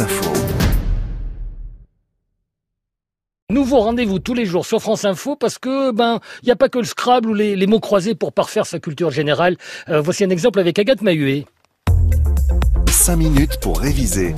Info. Nouveau rendez-vous tous les jours sur France Info parce que ben il n'y a pas que le Scrabble ou les, les mots croisés pour parfaire sa culture générale. Euh, voici un exemple avec Agathe Mahuet. 5 minutes pour réviser.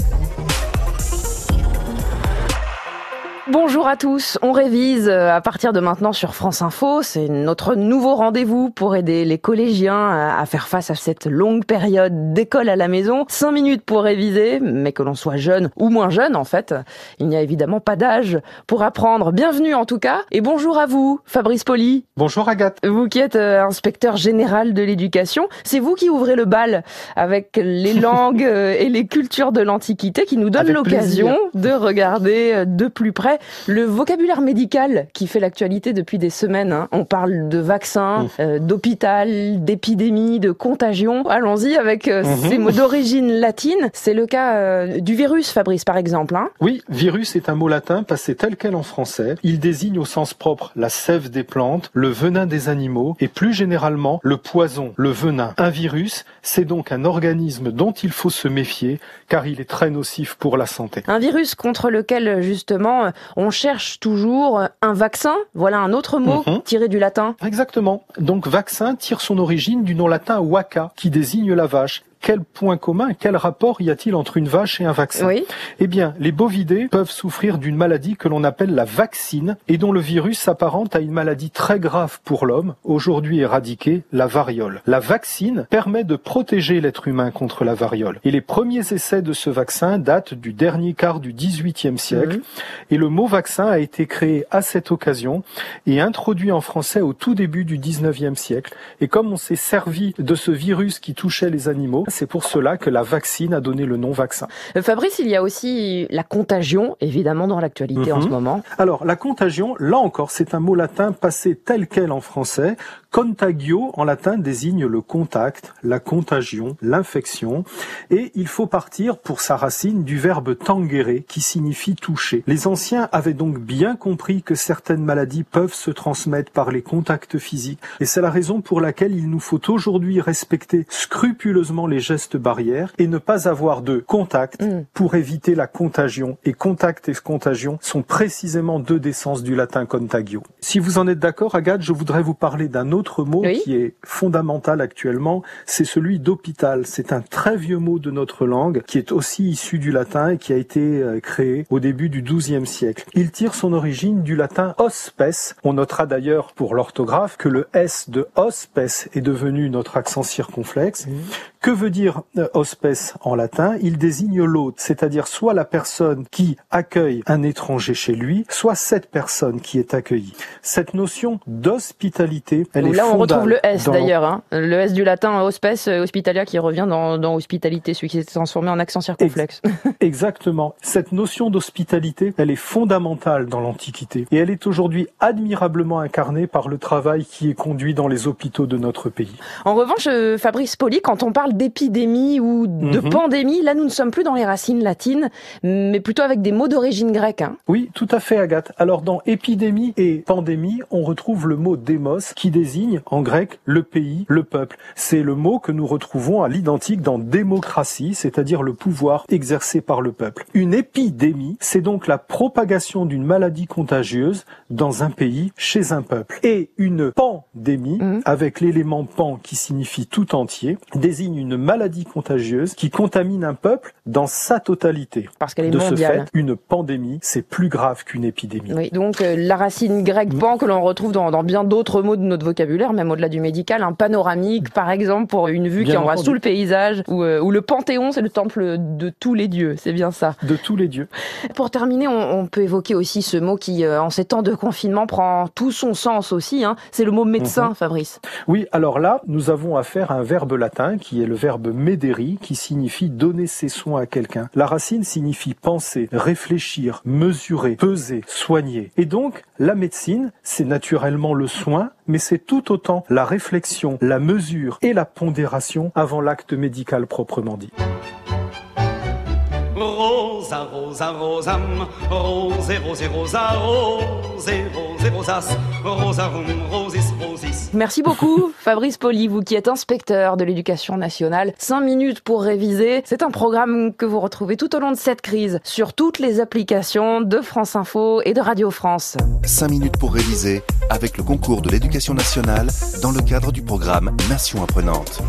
Bonjour à tous, on révise euh, à partir de maintenant sur France Info. C'est notre nouveau rendez-vous pour aider les collégiens à faire face à cette longue période d'école à la maison. Cinq minutes pour réviser, mais que l'on soit jeune ou moins jeune en fait. Il n'y a évidemment pas d'âge pour apprendre. Bienvenue en tout cas et bonjour à vous, Fabrice Poli. Bonjour Agathe. Vous qui êtes euh, inspecteur général de l'éducation, c'est vous qui ouvrez le bal avec les langues euh, et les cultures de l'Antiquité qui nous donne l'occasion de regarder de plus près le vocabulaire médical qui fait l'actualité depuis des semaines. Hein. On parle de vaccins, mmh. euh, d'hôpital, d'épidémie, de contagion. Allons-y avec euh, mmh. ces mots d'origine latine. C'est le cas euh, du virus, Fabrice, par exemple. Hein. Oui, virus est un mot latin passé tel quel en français. Il désigne au sens propre la sève des plantes, le venin des animaux et plus généralement le poison, le venin. Un virus, c'est donc un organisme dont il faut se méfier car il est très nocif pour la santé. Un virus contre lequel justement on cherche toujours un vaccin. Voilà un autre mot mhm. tiré du latin. Exactement. Donc vaccin tire son origine du nom latin waka, qui désigne la vache quel point commun, quel rapport y a-t-il entre une vache et un vaccin oui. Eh bien, les bovidés peuvent souffrir d'une maladie que l'on appelle la vaccine et dont le virus s'apparente à une maladie très grave pour l'homme, aujourd'hui éradiquée, la variole. La vaccine permet de protéger l'être humain contre la variole. Et les premiers essais de ce vaccin datent du dernier quart du XVIIIe siècle. Mhm. Et le mot vaccin a été créé à cette occasion et introduit en français au tout début du XIXe siècle. Et comme on s'est servi de ce virus qui touchait les animaux, c'est pour cela que la vaccine a donné le nom vaccin. Euh, Fabrice, il y a aussi la contagion, évidemment, dans l'actualité en ce mhm. moment. Alors, la contagion, là encore, c'est un mot latin passé tel quel en français. Contagio, en latin, désigne le contact, la contagion, l'infection. Et il faut partir, pour sa racine, du verbe tangere, qui signifie toucher. Les anciens avaient donc bien compris que certaines maladies peuvent se transmettre par les contacts physiques. Et c'est la raison pour laquelle il nous faut aujourd'hui respecter scrupuleusement les gestes barrières et ne pas avoir de contact mm. pour éviter la contagion. Et contact et contagion sont précisément deux des sens du latin contagio. Si vous en êtes d'accord, Agathe, je voudrais vous parler d'un autre mot qui est fondamental actuellement, c'est celui d'hôpital. C'est un très vieux mot de notre langue qui est aussi issu du latin et qui a été euh, créé au début du XIIe siècle. Il tire son origine du latin hospes. On notera d'ailleurs pour l'orthographe que le S de hospes est devenu notre accent circonflexe. Mm. Que veut dire euh, hospes en latin? Il désigne l'hôte, c'est-à-dire soit la personne qui accueille un étranger chez lui, soit cette personne qui est accueillie. Cette notion d'hospitalité, elle est Là, on retrouve le S d'ailleurs, hein. le S du latin hospes, euh, hospitalia, qui revient dans, dans hospitalité, celui qui s'est transformé en accent circonflexe. Exactement. Cette notion d'hospitalité, elle est fondamentale dans l'Antiquité et elle est aujourd'hui admirablement incarnée par le travail qui est conduit dans les hôpitaux de notre pays. En revanche, euh, Fabrice Poli, quand on parle d'épidémie ou de mhm. pandémie, là nous ne sommes plus dans les racines latines, mais plutôt avec des mots d'origine grecque. Hein. Oui, tout à fait Agathe. Alors dans épidémie et pandémie, on retrouve le mot démos qui désigne en grec le pays, le peuple. C'est le mot que nous retrouvons à l'identique dans démocratie, c'est-à-dire le pouvoir exercé par le peuple. Une épidémie, c'est donc la propagation d'une maladie contagieuse dans un pays, chez un peuple. Et une pandémie, mhm. avec l'élément pan qui signifie tout entier, désigne une maladie contagieuse qui contamine un peuple dans sa totalité. Parce qu'elle est de mondiale. ce fait, une pandémie, c'est plus grave qu'une épidémie. Oui, donc euh, la racine grecque pan que l'on retrouve dans, dans bien d'autres mots de notre vocabulaire, même au-delà du médical, un panoramique par exemple pour une vue qui embrasse tout le paysage, ou, euh, ou le panthéon, c'est le temple de tous les dieux, c'est bien ça. De tous les dieux. Pour terminer, on, on peut évoquer aussi ce mot qui, euh, en ces temps de confinement, prend tout son sens aussi. Hein. C'est le mot médecin, mhm. Fabrice. Oui, alors là, nous avons affaire à un verbe latin qui est le verbe médéri, qui signifie donner ses soins à quelqu'un. La racine signifie penser, réfléchir, mesurer, peser, soigner. Et donc, la médecine, c'est naturellement le soin, mais c'est tout autant la réflexion, la mesure et la pondération avant l'acte médical proprement dit. Merci beaucoup, Fabrice Poli, vous qui êtes inspecteur de l'éducation nationale. 5 minutes pour réviser. C'est un programme que vous retrouvez tout au long de cette crise sur toutes les applications de France Info et de Radio France. 5 minutes pour réviser avec le concours de l'éducation nationale dans le cadre du programme Nation apprenante.